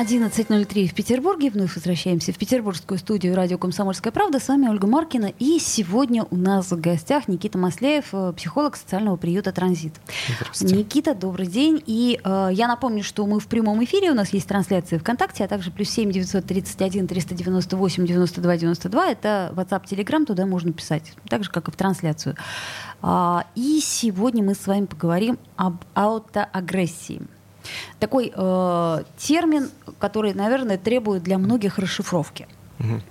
11.03 в Петербурге. Вновь возвращаемся в петербургскую студию радио «Комсомольская правда». С вами Ольга Маркина. И сегодня у нас в гостях Никита Масляев, э, психолог социального приюта «Транзит». Никита, добрый день. И э, я напомню, что мы в прямом эфире. У нас есть трансляция ВКонтакте, а также плюс 7 931 398 92 92. Это WhatsApp, Telegram. Туда можно писать. Так же, как и в трансляцию. А, и сегодня мы с вами поговорим об аутоагрессии. Такой э, термин, который, наверное, требует для многих расшифровки. Мгм.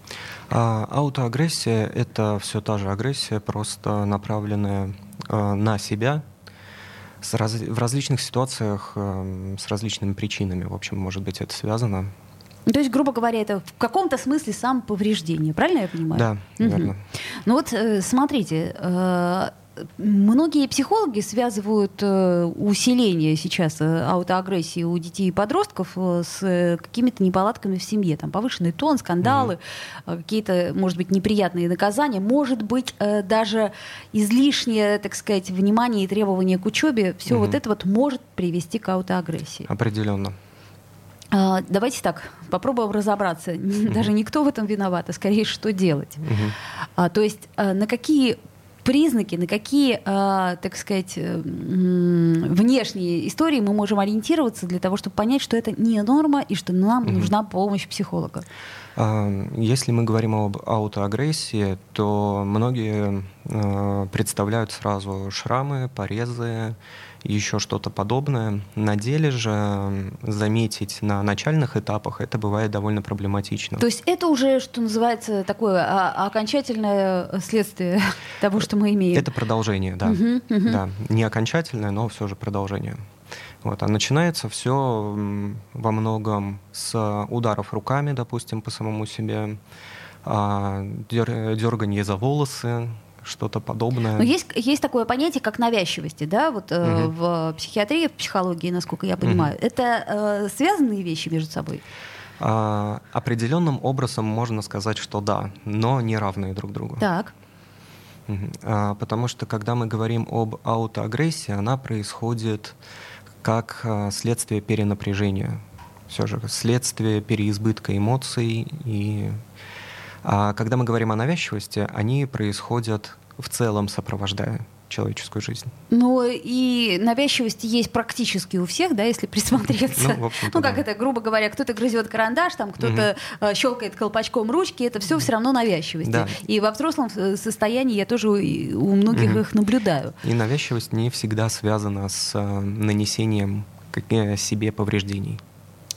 А, аутоагрессия — это все та же агрессия, просто направленная э, на себя с раз- в различных ситуациях э, с различными причинами. В общем, может быть, это связано. То есть, грубо говоря, это в каком-то смысле самоповреждение, правильно я понимаю? Да, Мгм. верно. Ну вот э, смотрите, э, многие психологи связывают э, усиление сейчас э, аутоагрессии у детей и подростков э, с какими-то неполадками в семье. Там повышенный тон, скандалы, э, какие-то, может быть, неприятные наказания, может быть, даже излишнее, так сказать, внимание и требование к учебе. Все Мгм. вот это вот может привести к аутоагрессии. Определенно. А, Давайте так, попробуем разобраться. Даже никто в этом виноват, а скорее, что делать. А, то есть на какие признаки, на какие, а, так сказать, э, внешние истории мы можем ориентироваться для того, чтобы понять, что это не норма и что нам Мгм. нужна помощь психолога. А, Если мы говорим об аутоагрессии, то многие э, представляют сразу шрамы, порезы, еще что-то подобное. На деле же заметить на начальных этапах это бывает довольно проблематично. То есть это уже, что называется, такое а, окончательное следствие того, что мы имеем. Это продолжение, да. Мгм, мгм. Да, не окончательное, но все же продолжение. Вот. А начинается все во многом с ударов руками, допустим, по самому себе, а, дер- дерганье за волосы, что-то подобное. Но есть, есть такое понятие, как навязчивости, да, вот э, Мгм. в психиатрии, в психологии, насколько я понимаю. Это э, связанные вещи между собой? А, определенным образом можно сказать, что да, но не равные друг другу. Так. А, Потому что когда мы говорим об аутоагрессии, она происходит как а, следствие перенапряжения, все же следствие переизбытка эмоций. И а когда мы говорим о навязчивости, они происходят в целом сопровождая человеческую жизнь. Ну и навязчивости есть практически у всех, да, если присмотреться. Ну, Ну, как да. это, грубо говоря, кто-то грызет карандаш, там кто-то э, щелкает колпачком ручки, это все все равно навязчивости. Да. И во взрослом э, состоянии я тоже у, многих Мгм. их наблюдаю. И навязчивость не всегда связана с а, нанесением каких- себе повреждений.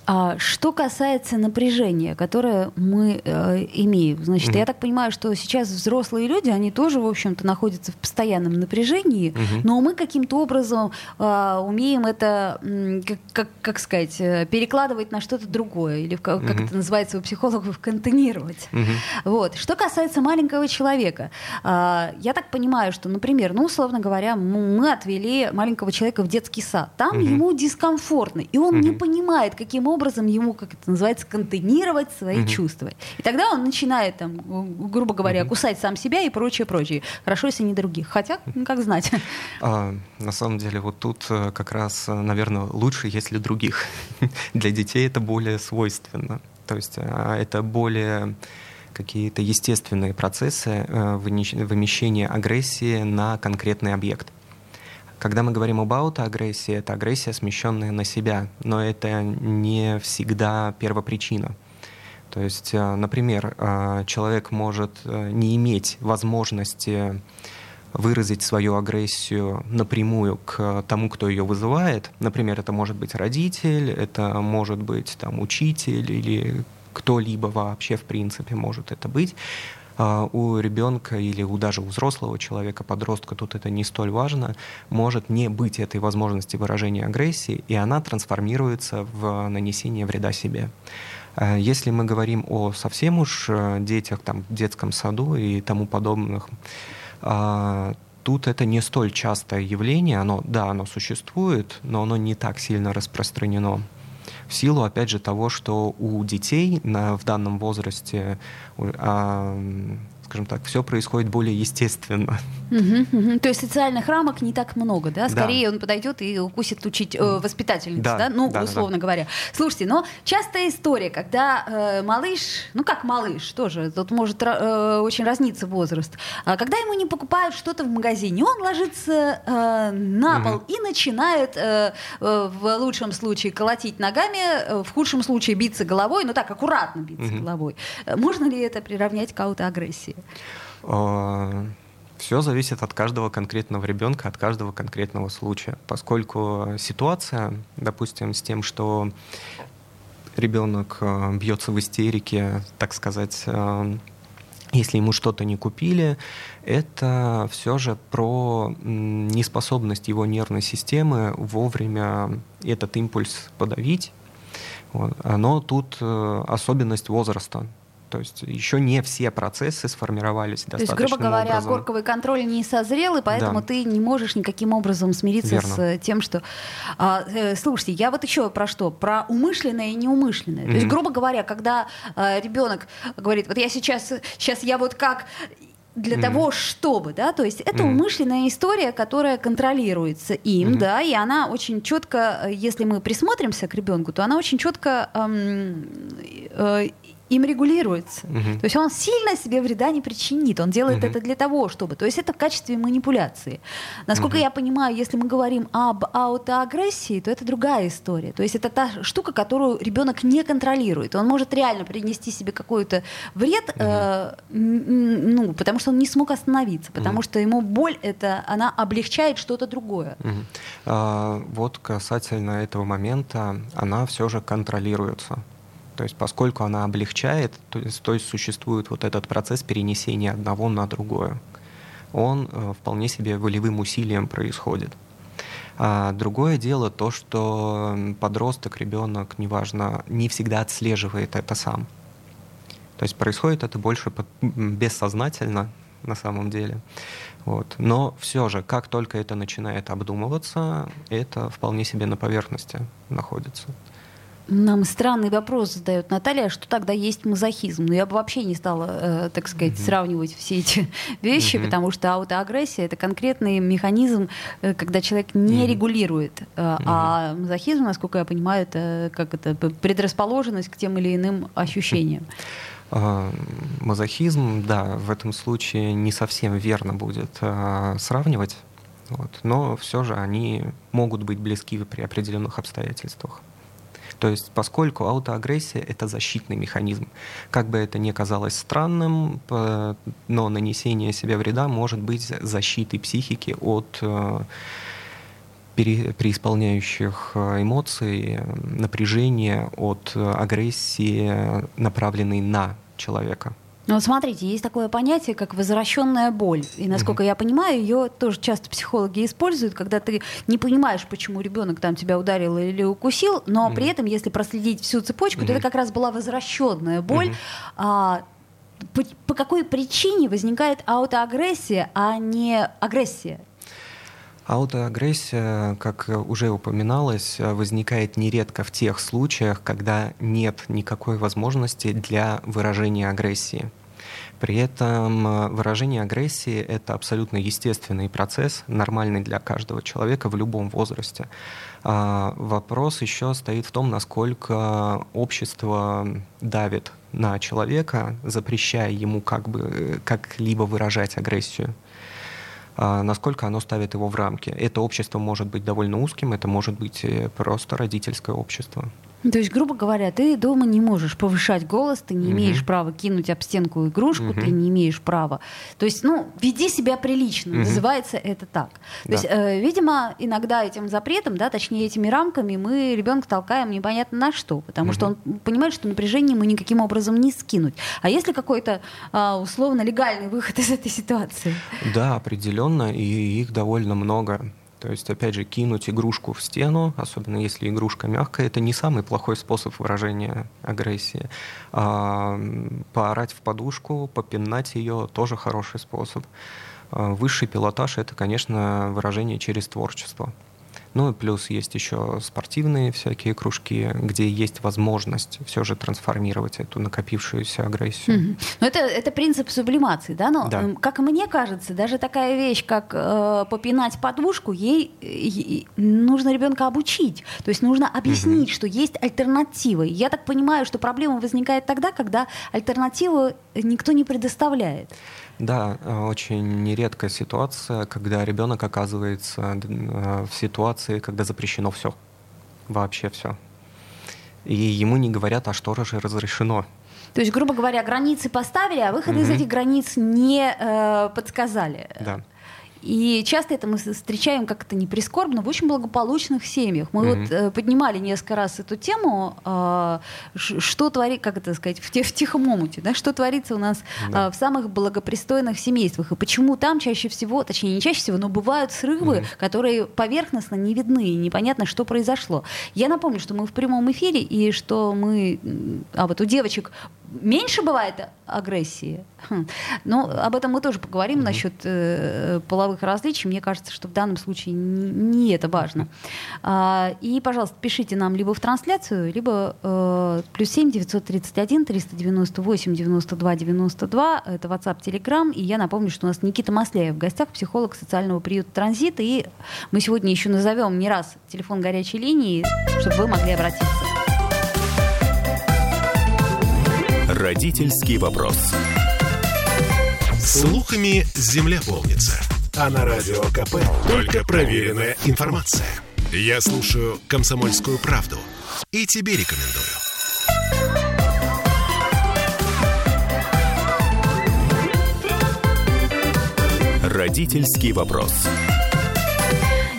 А что касается напряжения, которое мы э, имеем, значит, Мгм. я так понимаю, что сейчас взрослые люди, они тоже, в общем-то, находятся в постоянном напряжении, Мгм. но мы каким-то образом э, умеем это, как, как, как сказать, э, перекладывать на что-то другое, или в ка- как это называется у психологов, контейнировать. Мгм. Вот. Что касается маленького человека, а, я так понимаю, что, например, ну, условно говоря, мы отвели маленького человека в детский сад. Там Мгм. ему дискомфортно, и он не Мгм. понимает, каким образом ему, как это называется, контейнировать свои Мгм. чувства. И тогда он начинает, там, гру- грубо говоря, Мгм. кусать сам себя и прочее, прочее. Хорошо, если не других. Хотя, ну, как знать. А, на самом деле, вот тут э, как раз, наверное, лучше, если других. Для детей это более свойственно. То есть а, это более какие-то естественные процессы э, вымещения агрессии на конкретный объект. Когда мы говорим об аутоагрессии, это агрессия, смещенная на себя, но это не всегда первопричина. То есть, э, например, э, человек может э, не иметь возможности выразить свою агрессию напрямую к тому, кто ее вызывает. Например, это может быть родитель, это может быть там, учитель или кто-либо вообще в принципе может это быть. А у ребенка или у даже у взрослого человека, подростка, тут это не столь важно, может не быть этой возможности выражения агрессии, и она трансформируется в нанесение вреда себе. А Если мы говорим о совсем уж э, детях там, в детском саду и тому подобных, а, тут это не столь частое явление, оно, да, оно существует, но оно не так сильно распространено. В силу, опять же, того, что у детей на, в данном возрасте а, скажем так, все происходит более естественно. Угу, угу. То есть социальных рамок не так много, да? Скорее да. он подойдет и укусит учить э, воспитательницу, да, да? Ну, да, условно да. говоря. Слушайте, но частая история, когда э, малыш, ну как малыш, тоже, тут может э, очень разниться возраст, а когда ему не покупают что-то в магазине, он ложится э, на пол угу. и начинает э, э, в лучшем случае колотить ногами, э, в худшем случае биться головой, ну так, аккуратно биться угу. головой. Э, можно ли это приравнять к аутоагрессии? А, Все зависит от каждого конкретного ребенка, от каждого конкретного случая. Поскольку ситуация, допустим, с тем, что ребенок а, бьется в истерике, так сказать, а, если ему что-то не купили, это все же про неспособность его нервной системы вовремя этот импульс подавить. Вот. Но тут э, особенность возраста. То есть еще не все процессы сформировались То есть, грубо говоря, образом. корковый контроль не созрел, и поэтому да. ты не можешь никаким образом смириться Верно. с тем, что... А, э, слушайте, я вот еще про что? Про умышленное и неумышленное. Mm-hmm. То есть, грубо говоря, когда а, ребенок говорит, вот я сейчас, сейчас я вот как для mm-hmm. того, чтобы, да, то есть это mm-hmm. умышленная история, которая контролируется им, mm-hmm. да, и она очень четко, если мы присмотримся к ребенку, то она очень четко эм, э, им регулируется. Угу. То есть он сильно себе вреда не причинит. Он делает угу. это для того, чтобы. То есть это в качестве манипуляции. Насколько угу. я понимаю, если мы говорим об аутоагрессии, то это другая история. То есть это та штука, которую ребенок не контролирует. Он может реально принести себе какой-то вред, угу. э, ну, потому что он не смог остановиться, потому угу. что ему боль это она облегчает что-то другое. Угу. А, вот касательно этого момента, она все же контролируется. То есть поскольку она облегчает, то есть, то есть существует вот этот процесс перенесения одного на другое. Он э, вполне себе волевым усилием происходит. А другое дело то, что подросток, ребенок, неважно, не всегда отслеживает это сам. То есть происходит это больше под, бессознательно на самом деле. Вот. Но все же, как только это начинает обдумываться, это вполне себе на поверхности находится. Нам странный вопрос задает Наталья, что тогда есть мазохизм. Но я бы вообще не стала, э, так сказать, mm-hmm. сравнивать все эти вещи, mm-hmm. потому что аутоагрессия это конкретный механизм, э, когда человек не mm-hmm. регулирует. Э, mm-hmm. А мазохизм, насколько я понимаю, это как это предрасположенность к тем или иным ощущениям. А, мазохизм, да, в этом случае не совсем верно будет а, сравнивать, вот, но все же они могут быть близки при определенных обстоятельствах. То есть, поскольку аутоагрессия — это защитный механизм. Как бы это ни казалось странным, но нанесение себе вреда может быть защитой психики от э, преисполняющих э, эмоций, напряжения, от агрессии, направленной на человека. Ну вот смотрите, есть такое понятие, как возвращенная боль. И насколько mm-hmm. я понимаю, ее тоже часто психологи используют, когда ты не понимаешь, почему ребенок там тебя ударил или укусил, но mm-hmm. при этом, если проследить всю цепочку, mm-hmm. то это как раз была возвращенная боль. Mm-hmm. А, по, по какой причине возникает аутоагрессия, а не агрессия? Аутоагрессия, как уже упоминалось, возникает нередко в тех случаях, когда нет никакой возможности для выражения агрессии. При этом э, выражение агрессии — это абсолютно естественный процесс, нормальный для каждого человека в любом возрасте. А вопрос еще стоит в том, насколько общество давит на человека, запрещая ему как бы как-либо выражать агрессию. А, насколько оно ставит его в рамки. Это общество может быть довольно узким, это может быть э, просто родительское общество. То есть, грубо говоря, ты дома не можешь повышать голос, ты не угу. имеешь права кинуть об стенку игрушку, угу. ты не имеешь права. То есть, ну, веди себя прилично, угу. называется это так. То да. есть, э, видимо, иногда этим запретом, да, точнее этими рамками мы ребенка толкаем непонятно на что, потому угу. что он понимает, что напряжение ему никаким образом не скинуть. А если какой-то э, условно легальный выход из этой ситуации? Да, определенно, и их довольно много. То есть, опять же, кинуть игрушку в стену, особенно если игрушка мягкая, это не самый плохой способ выражения агрессии. А, поорать в подушку, попинать ее тоже хороший способ. Высший пилотаж — это, конечно, выражение через творчество. Ну и плюс есть еще спортивные всякие кружки, где есть возможность все же трансформировать эту накопившуюся агрессию. Mm-hmm. Но это, это принцип сублимации, да? Но, да. как мне кажется, даже такая вещь, как э, попинать подушку, ей, ей нужно ребенка обучить. То есть нужно объяснить, mm-hmm. что есть альтернатива. Я так понимаю, что проблема возникает тогда, когда альтернативу никто не предоставляет. Да, э, очень нередкая ситуация, когда ребенок оказывается э, в ситуации, когда запрещено все. Вообще все. И ему не говорят, а что же разрешено. То есть, грубо говоря, границы поставили, а выходы mm-hmm. из этих границ не э, подсказали. Да. И часто это мы встречаем как это не прискорбно в очень благополучных семьях. Мы mm-hmm. вот э, поднимали несколько раз эту тему, э, что творит, как это сказать, в, те, в тихом омуте, да, что творится у нас да. э, в самых благопристойных семействах, и почему там чаще всего, точнее не чаще всего, но бывают срывы, mm-hmm. которые поверхностно не видны, и непонятно, что произошло. Я напомню, что мы в прямом эфире, и что мы, а вот у девочек меньше бывает агрессии. Хм. Но об этом мы тоже поговорим mm-hmm. насчет э, половых различий. Мне кажется, что в данном случае не, не это важно. А, и, пожалуйста, пишите нам либо в трансляцию, либо э, плюс 7 931 398 92 92. Это WhatsApp, Telegram. И я напомню, что у нас Никита Масляев в гостях, психолог социального приюта «Транзит». И мы сегодня еще назовем не раз телефон горячей линии, чтобы вы могли обратиться. Родительский вопрос. Слухами земля полнится. А на радио КП только проверенная информация. Я слушаю «Комсомольскую правду» и тебе рекомендую. Родительский вопрос.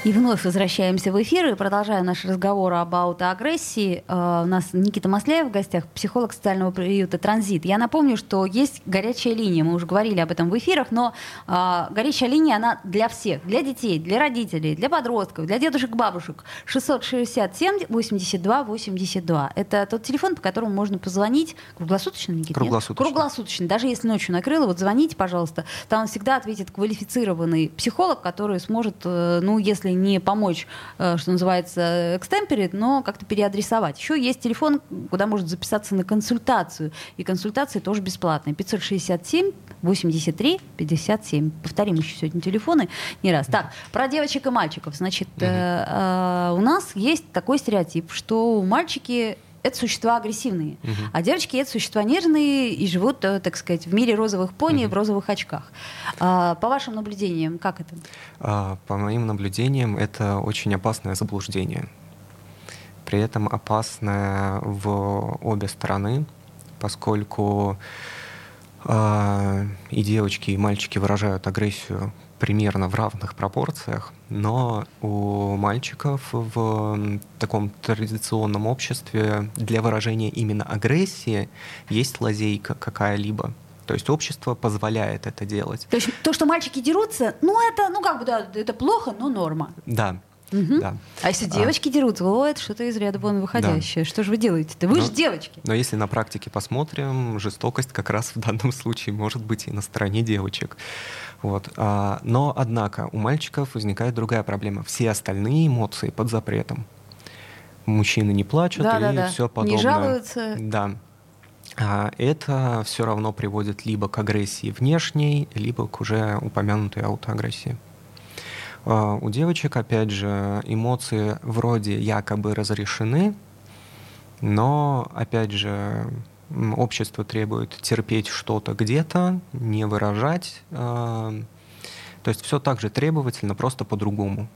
И вновь возвращаемся в эфир и продолжаем наш разговор об аутоагрессии. Uh, у нас Никита Масляев в гостях, психолог социального приюта «Транзит». Я напомню, что есть горячая линия, мы уже говорили об этом в эфирах, но uh, горячая линия, она для всех, для детей, для родителей, для подростков, для дедушек, бабушек. 667 82 82. Это тот телефон, по которому можно позвонить. Круглосуточно, Никита? Круглосуточно. Нет? Круглосуточно. Даже если ночью накрыло, вот звоните, пожалуйста. Там всегда ответит квалифицированный психолог, который сможет, э, ну, если не помочь, э, что называется, экстемперит, но как-то переадресовать. Еще есть телефон, куда можно записаться на консультацию. И консультации тоже бесплатные. 567 83 57. Повторим еще сегодня телефоны не раз. Так, про девочек и мальчиков. Значит, угу. э, э, у нас есть такой стереотип, что мальчики это существа агрессивные, угу. а девочки это существа нежные и живут, э, так сказать, в мире розовых пони угу. в розовых очках. А, по вашим наблюдениям, как это? А, по моим наблюдениям, это очень опасное заблуждение. При этом опасное в обе стороны, поскольку а, и девочки, и мальчики выражают агрессию примерно в равных пропорциях, но у мальчиков в таком традиционном обществе для выражения именно агрессии есть лазейка какая-либо. То есть общество позволяет это делать. То есть то, что мальчики дерутся, ну это, ну как бы, да, это плохо, но норма. Да, Угу. Да. А если а. девочки а, дерутся, о, это что-то из ряда вон выходящее. Да. Что же вы делаете-то? Вы но, же девочки. Но если на практике посмотрим, жестокость как раз в данном случае может быть и на стороне девочек. Вот. А, но, однако, у мальчиков возникает другая проблема. Все остальные эмоции под запретом. Мужчины не плачут да, и да, да. все подобное. Не жалуются. Да. А это все равно приводит либо к агрессии внешней, либо к уже упомянутой аутоагрессии. А, у девочек, опять же, эмоции вроде якобы разрешены, но, опять же, общество требует терпеть что-то где-то, не выражать. А, то есть все так же требовательно, просто по-другому.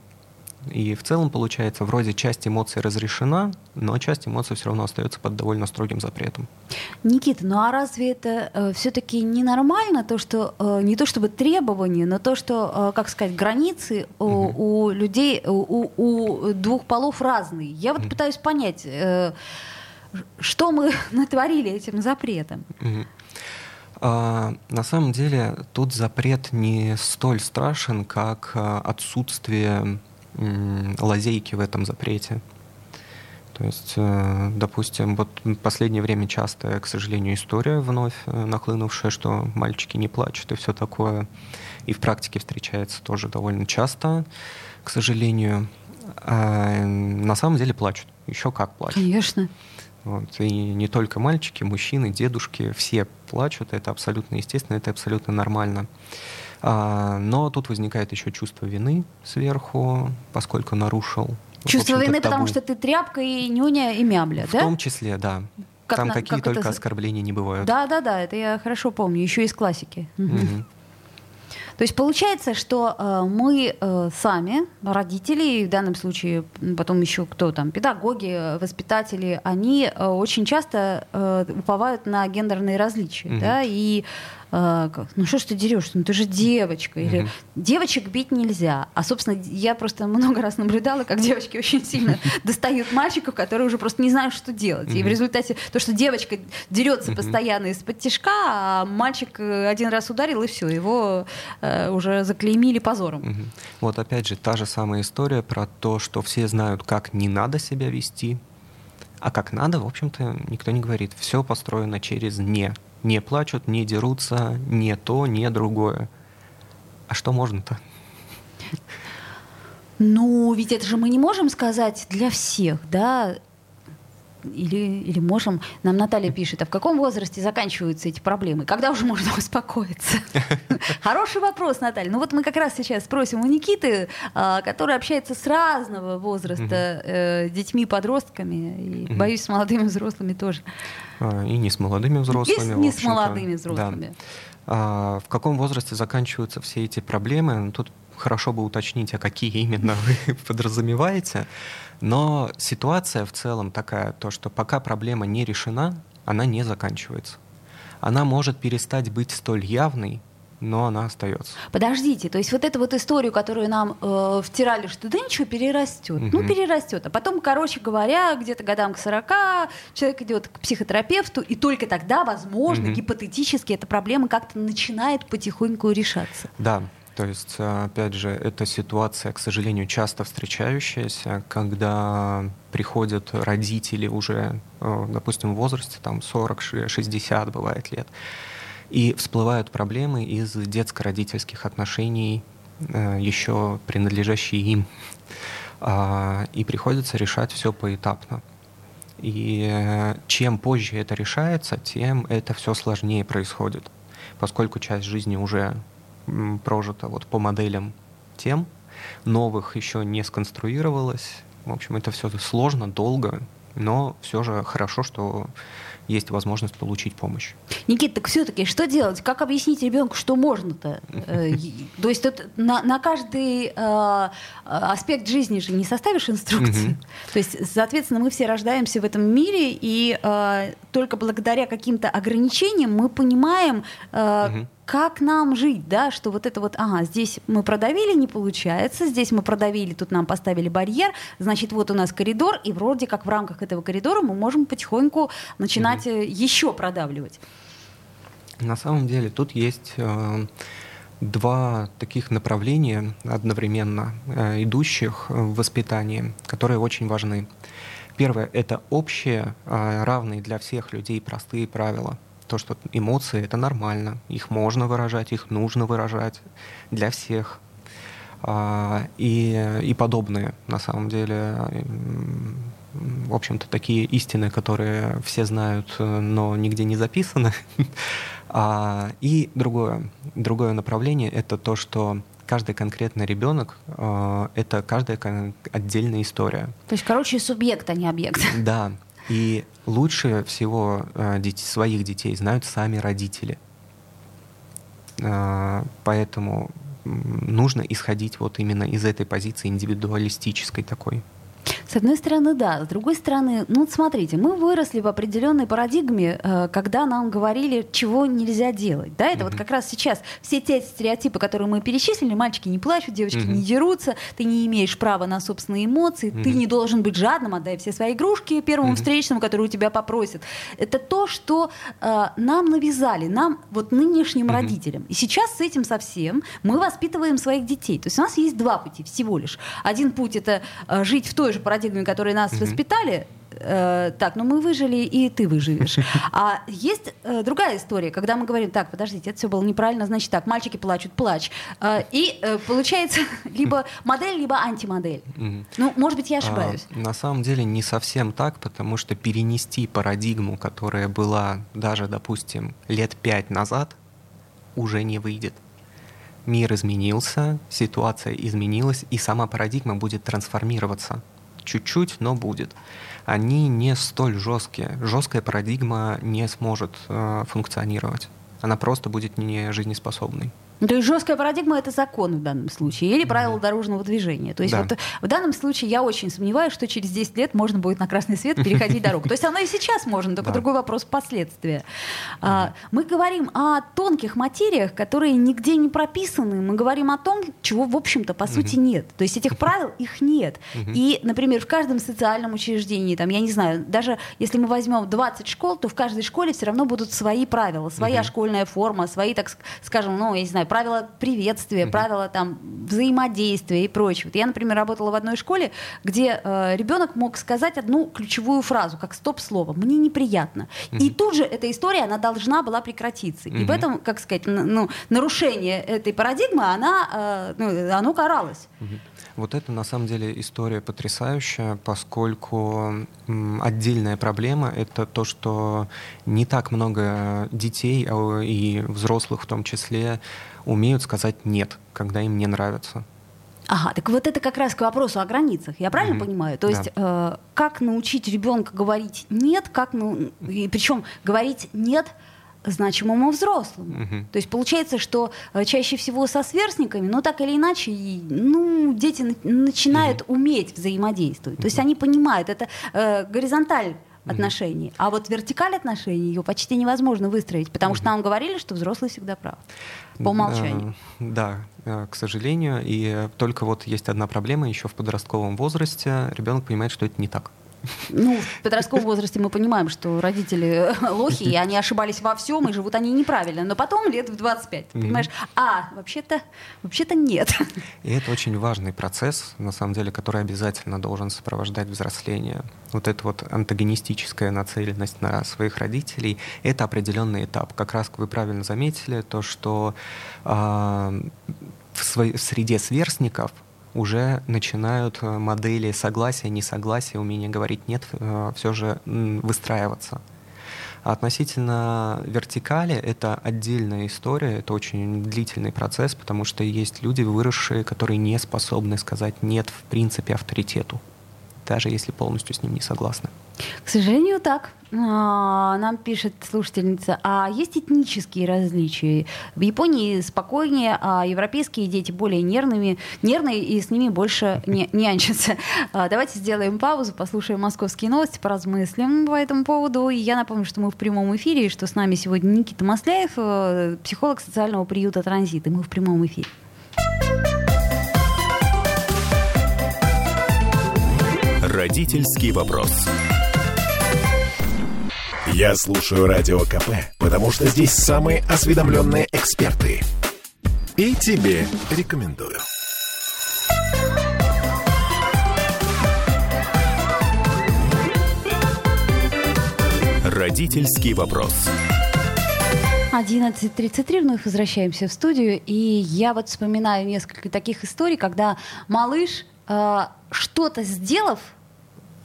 И в целом получается, вроде часть эмоций разрешена, но часть эмоций все равно остается под довольно строгим запретом. Никита, ну а разве это э, все-таки ненормально, то, что э, не то чтобы требования, но то, что, э, как сказать, границы у, угу. у людей, у, у двух полов разные? Я вот угу. пытаюсь понять, э, что мы натворили этим запретом. Угу. А, на самом деле тут запрет не столь страшен, как э, отсутствие лазейки в этом запрете. То есть, э, допустим, вот в последнее время частая, к сожалению, история вновь э, нахлынувшая, что мальчики не плачут и все такое. И в практике встречается тоже довольно часто, к сожалению. А на самом деле плачут. Еще как плачут. Конечно. Вот. И не только мальчики, мужчины, дедушки, все плачут. Это абсолютно естественно, это абсолютно нормально. А, но тут возникает еще чувство вины сверху, поскольку нарушил Чувство вины, потому что ты тряпка и нюня и мябля, в да? В том числе, да. Как Там на, какие как только это... оскорбления не бывают. Да, да, да, это я хорошо помню, еще из классики. Угу. То есть получается, что э, мы э, сами, родители, в данном случае потом еще кто там, педагоги, воспитатели, они э, очень часто э, уповают на гендерные различия, угу. да, и э, ну что ж ты дерешься, ну ты же девочка, или девочек бить нельзя. А, собственно, я просто много раз наблюдала, как девочки очень сильно достают мальчиков, которые уже просто не знают, что делать. И в результате то, что девочка дерется постоянно из-под тяжка, а мальчик э, один раз ударил, и все, его э, уже заклеймили позором. Вот опять же, та же самая история про то, что все знают, как не надо себя вести, а как надо, в общем-то, никто не говорит. Все построено через «не» не плачут, не дерутся, не то, не другое. А что можно-то? Ну, ведь это же мы не можем сказать для всех, да? Или, или можем? Нам Наталья пишет, а в каком возрасте заканчиваются эти проблемы? Когда уже можно успокоиться? Хороший вопрос, Наталья. Ну вот мы как раз сейчас спросим у Никиты, а, который общается с разного возраста э, детьми, подростками, и, боюсь, с молодыми взрослыми тоже. А, и не с молодыми взрослыми. И не с молодыми взрослыми. Да. В каком возрасте заканчиваются все эти проблемы? Ну, тут хорошо бы уточнить, а какие именно вы подразумеваете. Но ситуация в целом такая, то, что пока проблема не решена, она не заканчивается. Она может перестать быть столь явной, но она остается. Подождите, то есть вот эту вот историю, которую нам э, втирали, что да ничего, перерастет. Угу. Ну, перерастет. А потом, короче говоря, где-то годам к 40 человек идет к психотерапевту, и только тогда, возможно, угу. гипотетически эта проблема как-то начинает потихоньку решаться. Да, то есть, э, опять же, эта ситуация, к сожалению, часто встречающаяся, когда приходят родители уже, э, допустим, в возрасте там 40-60 бывает лет, и всплывают проблемы из детско-родительских отношений, э, еще принадлежащие им. А, и приходится решать все поэтапно. И чем позже это решается, тем это все сложнее происходит, поскольку часть жизни уже прожито вот по моделям тем, новых еще не сконструировалось. В общем, это все сложно, долго, но все же хорошо, что есть возможность получить помощь. Никита, так все-таки что делать? Как объяснить ребенку, что можно-то? Э, то есть тут на, на каждый э, аспект жизни же не составишь инструкции. То есть, соответственно, мы все рождаемся в этом мире, и э, только благодаря каким-то ограничениям мы понимаем, как нам жить, да, что вот это вот, ага, здесь мы продавили, не получается, здесь мы продавили, тут нам поставили барьер, значит, вот у нас коридор, и вроде как в рамках этого коридора мы можем потихоньку начинать угу. еще продавливать. На самом деле тут есть э, два таких направления одновременно э, идущих в воспитании, которые очень важны. Первое — это общие, э, равные для всех людей простые правила — то, что эмоции — это нормально, их можно выражать, их нужно выражать для всех. А, и, и подобные, на самом деле, в общем-то, такие истины, которые все знают, но нигде не записаны. А, и другое, другое направление — это то, что каждый конкретный ребенок а, — это каждая отдельная история. То есть, короче, субъект, а не объект. Да, и лучше всего э, своих детей знают сами родители. Э, поэтому нужно исходить вот именно из этой позиции индивидуалистической такой. С одной стороны, да. С другой стороны, ну вот смотрите, мы выросли в определенной парадигме, э, когда нам говорили, чего нельзя делать. Да, это mm-hmm. вот как раз сейчас все те стереотипы, которые мы перечислили, мальчики не плачут, девочки mm-hmm. не дерутся, ты не имеешь права на собственные эмоции, mm-hmm. ты не должен быть жадным, отдай все свои игрушки первому mm-hmm. встречному, который у тебя попросит. Это то, что э, нам навязали, нам, вот нынешним mm-hmm. родителям. И сейчас с этим совсем мы воспитываем своих детей. То есть у нас есть два пути всего лишь. Один путь это э, жить в той же парадигме, парадигме, которые нас mm-hmm. воспитали, э, так, ну мы выжили, и ты выживешь. А есть э, другая история, когда мы говорим, так, подождите, это все было неправильно, значит так, мальчики плачут, плачь. Э, и э, получается либо модель, либо антимодель. Mm-hmm. Ну, может быть, я ошибаюсь. А, на самом деле не совсем так, потому что перенести парадигму, которая была даже, допустим, лет пять назад, уже не выйдет мир изменился, ситуация изменилась, и сама парадигма будет трансформироваться. Чуть-чуть, но будет. Они не столь жесткие. Жесткая парадигма не сможет э, функционировать. Она просто будет не жизнеспособной. То есть жесткая парадигма это закон в данном случае или правила дорожного движения. То есть да. вот в данном случае я очень сомневаюсь, что через 10 лет можно будет на красный свет переходить дорогу. То есть оно и сейчас можно, только другой вопрос последствия. А, мы говорим о тонких материях, которые нигде не прописаны. Мы говорим о том, чего в общем-то по сути нет. То есть этих правил их нет. И, например, в каждом социальном учреждении, там, я не знаю, даже если мы возьмем 20 школ, то в каждой школе все равно будут свои правила, своя школьная форма, свои, так скажем, ну, я не знаю, правила приветствия, mm-hmm. правила там взаимодействия и прочего. я, например, работала в одной школе, где э, ребенок мог сказать одну ключевую фразу, как стоп-слово. Мне неприятно. Mm-hmm. И тут же эта история, она должна была прекратиться. Mm-hmm. И в этом, как сказать, ну, нарушение этой парадигмы, она, э, ну, оно каралось. Mm-hmm. Вот это на самом деле история потрясающая, поскольку отдельная проблема — это то, что не так много детей а и взрослых в том числе умеют сказать «нет», когда им не нравится. Ага, так вот это как раз к вопросу о границах. Я правильно mm-hmm. понимаю? То есть да. э, как научить ребенка говорить нет, как ну и причем говорить нет значимому взрослому. Uh-huh. То есть получается, что э, чаще всего со сверстниками, но так или иначе, ну, дети на- начинают uh-huh. уметь взаимодействовать. То есть они понимают, это э, горизонталь отношений. А вот вертикаль отношений ее почти невозможно выстроить, потому что нам говорили, что взрослый всегда прав. По умолчанию. Да, э, к сожалению. И только вот есть одна проблема еще в подростковом возрасте. Ребенок понимает, что это не так. Ну, в подростковом возрасте мы понимаем, что родители лохи, и они ошибались во всем, и живут они неправильно. Но потом лет в 25, ты понимаешь, а, вообще-то вообще нет. И это очень важный процесс, на самом деле, который обязательно должен сопровождать взросление. Вот эта вот антагонистическая нацеленность на своих родителей — это определенный этап. Как раз вы правильно заметили, то, что э, в, своей, в среде сверстников — уже начинают э, модели согласия, несогласия, умения говорить нет, э, все же выстраиваться. А относительно вертикали это отдельная история, это очень длительный процесс, потому что есть люди, выросшие, которые не способны сказать нет в принципе авторитету, даже если полностью с ним не согласны. К сожалению, так. А, нам пишет слушательница, а есть этнические различия? В Японии спокойнее, а европейские дети более нервными, нервные и с ними больше не нянчатся. А, давайте сделаем паузу, послушаем московские новости, поразмыслим по этому поводу. И я напомню, что мы в прямом эфире, и что с нами сегодня Никита Масляев, э, психолог социального приюта «Транзит», и мы в прямом эфире. Родительский вопрос. Я слушаю Радио КП, потому что здесь самые осведомленные эксперты. И тебе рекомендую. Родительский вопрос. 11.33, вновь возвращаемся в студию. И я вот вспоминаю несколько таких историй, когда малыш, э, что-то сделав,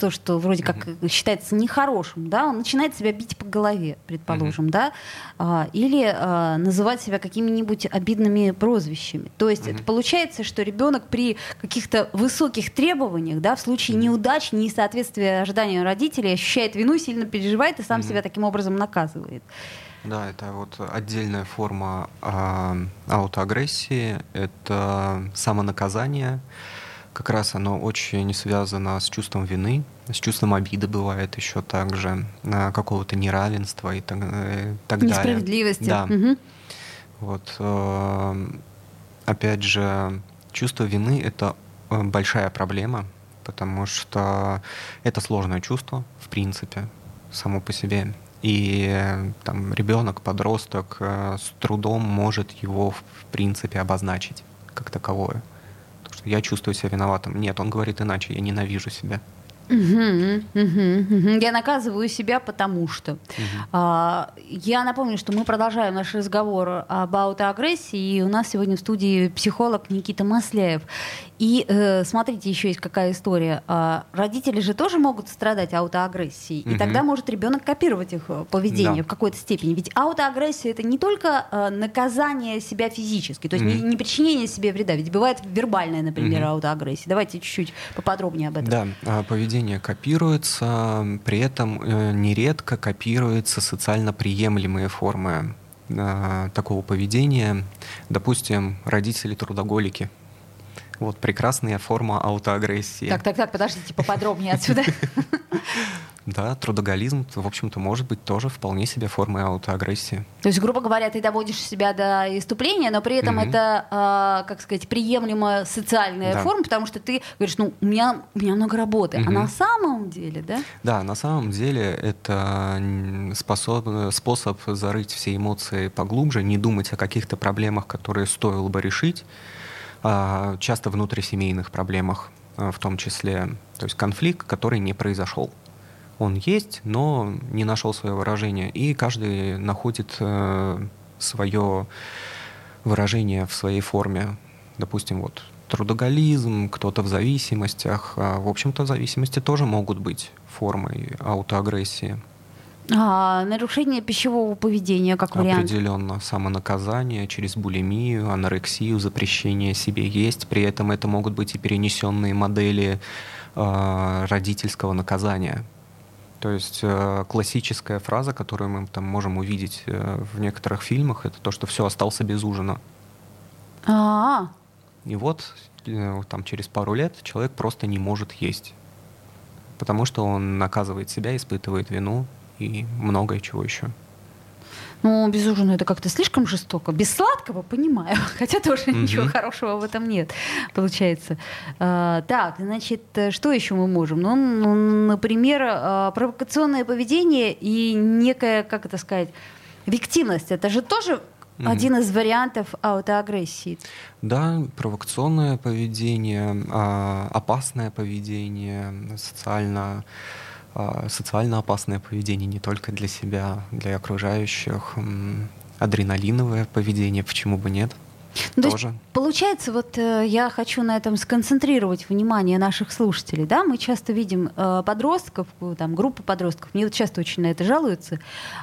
то, что вроде как считается нехорошим, да, он начинает себя бить по голове, предположим, mm-hmm. да, а, или а, называть себя какими-нибудь обидными прозвищами. То есть mm-hmm. это получается, что ребенок при каких-то высоких требованиях, да, в случае mm-hmm. неудач, несоответствия ожиданиям родителей, ощущает вину, сильно переживает и сам mm-hmm. себя таким образом наказывает. Да, это вот отдельная форма э, аутоагрессии, это самонаказание как раз оно очень связано с чувством вины, с чувством обиды бывает еще также, какого-то неравенства и так, э, так далее. Несправедливости. Да. Угу. Вот. Э, опять же, чувство вины — это э, большая проблема, потому что это сложное чувство, в принципе, само по себе. И там ребенок, подросток с трудом может его, в принципе, обозначить как таковое что я чувствую себя виноватым. Нет, он говорит иначе, я ненавижу себя. Угу, угу, угу. Я наказываю себя, потому что. Угу. А, я напомню, что мы продолжаем наш разговор об аутоагрессии, и у нас сегодня в студии психолог Никита Масляев. И э, смотрите, еще есть какая история. А, родители же тоже могут страдать аутоагрессией, угу. и тогда может ребенок копировать их э, поведение да. в какой-то степени. Ведь аутоагрессия это не только э, наказание себя физически, то есть угу. не, не причинение себе вреда, ведь бывает вербальная, например, угу. аутоагрессия. Давайте чуть-чуть поподробнее об этом. Да, а, поведение копируется, при этом э, нередко копируются социально приемлемые формы э, такого поведения. Допустим, родители трудоголики – вот прекрасная форма аутоагрессии. Так, так, так, подождите, поподробнее отсюда. Да, трудоголизм, в общем-то, может быть тоже вполне себе формой аутоагрессии. То есть, грубо говоря, ты доводишь себя до иступления, но при этом mm-hmm. это, э, как сказать, приемлемая социальная да. форма, потому что ты говоришь, ну, у меня, у меня много работы. Mm-hmm. А на самом деле, да? Да, на самом деле это способ, способ зарыть все эмоции поглубже, не думать о каких-то проблемах, которые стоило бы решить, часто внутрисемейных проблемах а, в том числе. То есть конфликт, который не произошел. Он есть, но не нашел свое выражение. И каждый находит э, свое выражение в своей форме. Допустим, вот трудоголизм, кто-то в зависимостях. А, в общем-то, зависимости тоже могут быть формой аутоагрессии. А, нарушение пищевого поведения как вариант? Определенно. Самонаказание через булимию, анорексию, запрещение себе есть. При этом это могут быть и перенесенные модели э, родительского наказания. То есть э, классическая фраза, которую мы там можем увидеть э, в некоторых фильмах, это то, что все остался без ужина. А-а-а. И вот э, там через пару лет человек просто не может есть, потому что он наказывает себя, испытывает вину, и многое чего еще. Ну, без ужина это как-то слишком жестоко. Без сладкого понимаю, хотя тоже mm-hmm. ничего хорошего в этом нет, получается. А, так, значит, что еще мы можем? Ну, ну например, а, провокационное поведение и некая, как это сказать, виктивность. Это же тоже mm-hmm. один из вариантов аутоагрессии. Да, провокационное поведение, а, опасное поведение, социально социально опасное поведение не только для себя, для окружающих, адреналиновое поведение, почему бы нет? Ну, тоже. есть, получается, вот э, я хочу на этом сконцентрировать внимание наших слушателей. Да? Мы часто видим э, подростков, там, группы подростков, мне вот часто очень на это жалуются,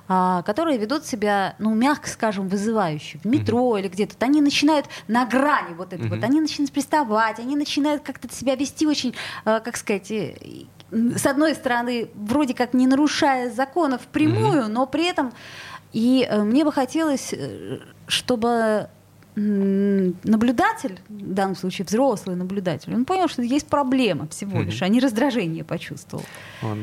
э, которые ведут себя, ну, мягко скажем, вызывающе. В метро mm-hmm. или где-то. Они начинают на грани вот этого. Mm-hmm. Вот, они начинают приставать, они начинают как-то себя вести очень, э, как сказать, э, с одной стороны, вроде как не нарушая законов прямую, mm-hmm. но при этом и э, мне бы хотелось, э, чтобы наблюдатель, в данном случае взрослый наблюдатель, он понял, что есть проблема всего mm-hmm. лишь, а не раздражение почувствовал.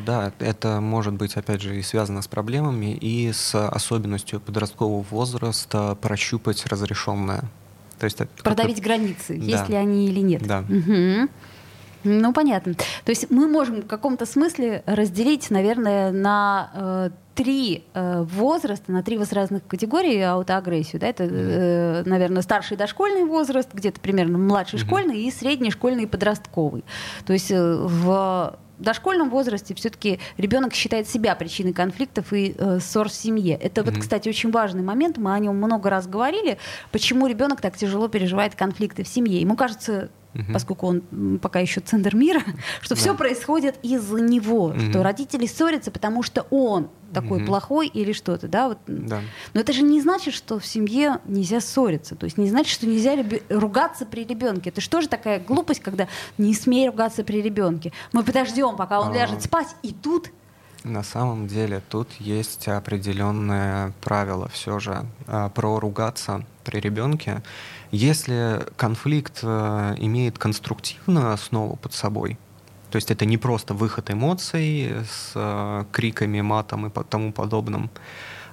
Да, это может быть, опять же, и связано с проблемами, и с особенностью подросткового возраста прощупать разрешенное. То есть Продавить границы, да. есть ли они или нет. Да. Угу. Ну, понятно. То есть мы можем в каком-то смысле разделить, наверное, на э, три э, возраста, на три возрастных категории аутоагрессию. Да? Это, э, наверное, старший дошкольный возраст, где-то примерно младший mm-hmm. школьный и средний школьный и подростковый. То есть э, в дошкольном возрасте все-таки ребенок считает себя причиной конфликтов и э, ссор в семье. Это mm-hmm. вот, кстати, очень важный момент. Мы о нем много раз говорили. Почему ребенок так тяжело переживает конфликты в семье? Ему кажется, угу. поскольку он пока еще центр мира, что да. все происходит из-за него, угу. что родители ссорятся, потому что он такой угу. плохой или что-то, да, вот. Да. Но это же не значит, что в семье нельзя ссориться, то есть не значит, что нельзя ругаться при ребенке. Это что же такая глупость, когда не смей ругаться при ребенке? Мы подождем, пока он а... ляжет спать, и тут на самом деле тут есть определенное правило все же а, про ругаться при ребенке. Если конфликт э, имеет конструктивную основу под собой, то есть это не просто выход эмоций с э, криками, матом и тому подобным,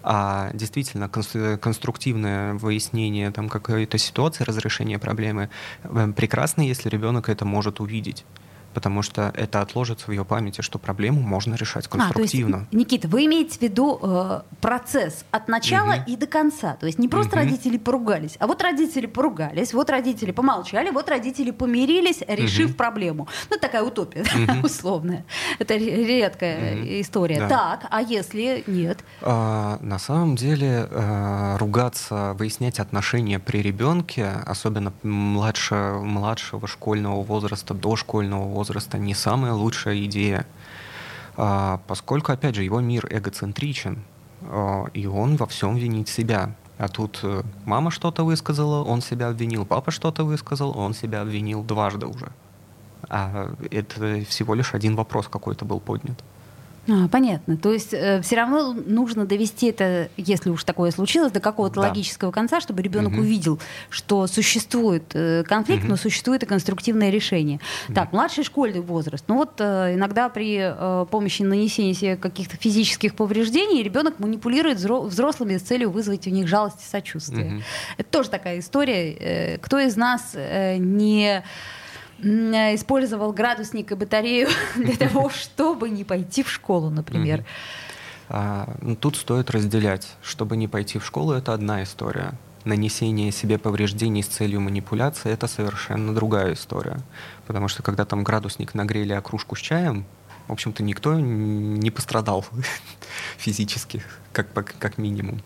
а действительно конструктивное выяснение там, какой-то ситуации, разрешение проблемы, э, прекрасно, если ребенок это может увидеть потому что это отложится в ее памяти, что проблему можно решать конструктивно. А, есть, Никита, вы имеете в виду э, процесс от начала угу. и до конца. То есть не просто угу. родители поругались, а вот родители поругались, вот родители помолчали, вот родители помирились, решив угу. проблему. Ну, такая утопия угу. условная. Это редкая история. Так, а если нет? А, на самом деле а, ругаться, выяснять отношения при ребенке, особенно младше, младшего школьного возраста, дошкольного возраста, не самая лучшая идея. А, поскольку, опять же, его мир эгоцентричен, и он во всем винит себя. А тут э, мама что-то высказала, он себя обвинил, папа что-то высказал, он себя обвинил дважды уже. А это всего лишь один вопрос какой-то был поднят. А, понятно. То есть э, все равно нужно довести это, если уж такое случилось, до какого-то да. логического конца, чтобы ребенок угу. увидел, что существует э, конфликт, угу. но существует и конструктивное решение. Угу. Так, младший школьный возраст. Ну вот э, иногда при э, помощи нанесения себе каких-то физических повреждений ребенок манипулирует взрослыми с целью вызвать у них жалость и сочувствие. Угу. Это тоже такая история. Э, кто из нас э, не использовал градусник и батарею для того, чтобы не пойти в школу, например. А, ну, тут стоит разделять. Чтобы не пойти в школу, это одна история. Нанесение себе повреждений с целью манипуляции — это совершенно другая история. Потому что когда там градусник нагрели, а кружку с чаем, в общем-то, никто не пострадал физически, как, как минимум.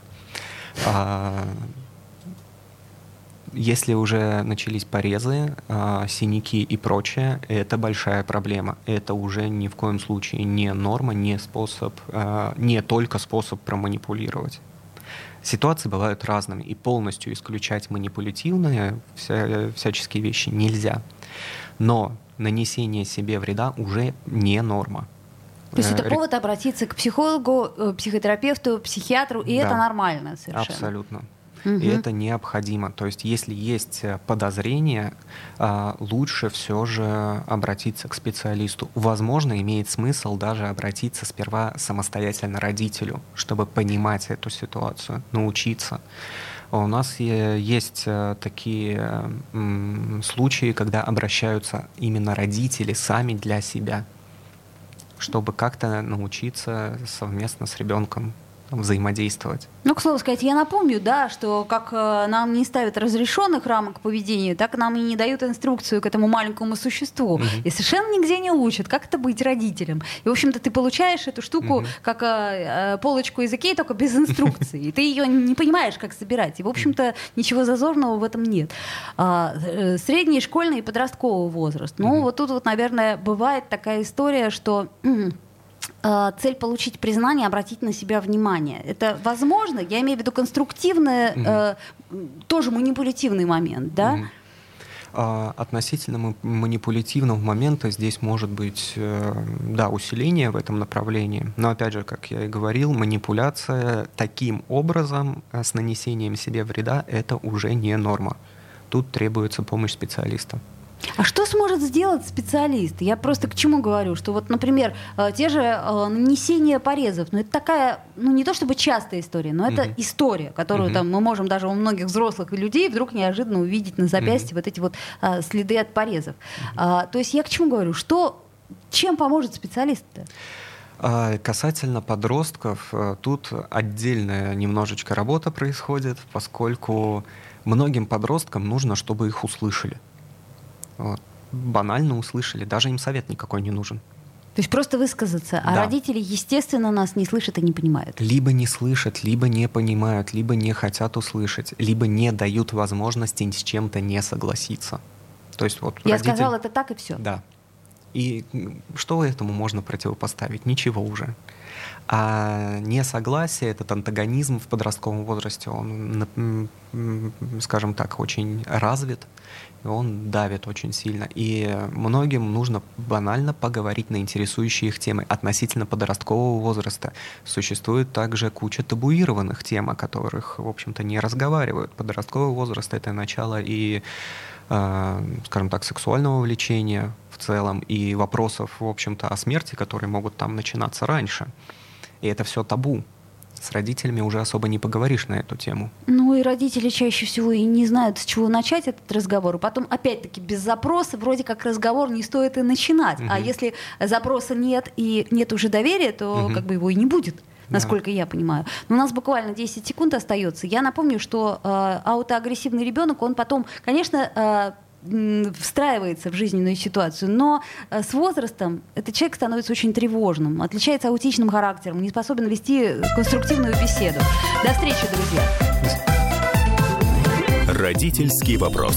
А, если уже начались порезы, э, синяки и прочее, это большая проблема. Это уже ни в коем случае не норма, не способ, э, не только способ проманипулировать. Ситуации бывают разными, и полностью исключать манипулятивные вся, всяческие вещи нельзя. Но нанесение себе вреда уже не норма. То есть это э, повод обратиться к психологу, э, психотерапевту, психиатру, и да, это нормально совершенно. Абсолютно. Угу. И это необходимо. То есть, если есть э, подозрение, а, лучше все же обратиться к специалисту. Возможно, имеет смысл даже обратиться сперва самостоятельно родителю, чтобы понимать эту ситуацию, научиться. У нас есть э, такие случаи, когда обращаются именно родители сами для себя, чтобы как-то научиться совместно с ребенком взаимодействовать. Ну, к слову сказать, я напомню, да, что как э, нам не ставят разрешенных рамок поведения, так нам и не дают инструкцию к этому маленькому существу. Mm-hmm. И совершенно нигде не учат, как это быть родителем. И, в общем-то, ты получаешь эту штуку mm-hmm. как э, полочку из Икеи, только без инструкции. И ты ее не понимаешь, как собирать. И, в общем-то, ничего зазорного в этом нет. А, средний, школьный и подростковый возраст. Ну, вот тут вот, наверное, бывает такая история, что... Э, цель получить признание, обратить на себя внимание. Это возможно? Я имею в виду конструктивный, mm-hmm. э, тоже манипулятивный момент, да? А, относительно манипулятивного момента здесь может быть, э, да, усиление в этом направлении. Но опять же, как я и говорил, манипуляция таким образом э, с нанесением себе вреда это уже не норма. Тут требуется помощь специалиста. А что сможет сделать специалист? Я просто к чему говорю, что вот, например, э, те же э, нанесение порезов, ну это такая, ну не то чтобы частая история, но это uh-huh. история, которую uh-huh. там мы можем даже у многих взрослых людей вдруг неожиданно увидеть на запястье uh-huh. вот эти вот а, следы от порезов. Uh-huh. А, то есть я к чему говорю, что чем поможет специалист-то? А, касательно подростков, тут отдельная немножечко работа происходит, поскольку многим подросткам нужно, чтобы их услышали. Вот. Банально услышали, даже им совет никакой не нужен. То есть просто высказаться, а да. родители, естественно, нас не слышат и не понимают. Либо не слышат, либо не понимают, либо не хотят услышать, либо не дают возможности с чем-то не согласиться. То есть вот Я родитель... сказал это так и все. Да. И что этому можно противопоставить? Ничего уже. А несогласие, этот антагонизм в подростковом возрасте, он, скажем так, очень развит, и он давит очень сильно. И многим нужно банально поговорить на интересующие их темы. Относительно подросткового возраста существует также куча табуированных тем, о которых, в общем-то, не разговаривают. Подростковый возраст — это начало и э, скажем так, сексуального влечения в целом и вопросов, в общем-то, о смерти, которые могут там начинаться раньше. И это все табу. С родителями уже особо не поговоришь на эту тему. Ну и родители чаще всего и не знают, с чего начать этот разговор. И потом, опять-таки, без запроса вроде как разговор не стоит и начинать. Угу. А если запроса нет и нет уже доверия, то угу. как бы его и не будет насколько да. я понимаю. Но у нас буквально 10 секунд остается. Я напомню, что э, аутоагрессивный ребенок, он потом, конечно, э, встраивается в жизненную ситуацию, но э, с возрастом этот человек становится очень тревожным, отличается аутичным характером, не способен вести конструктивную беседу. До встречи, друзья. Родительский вопрос.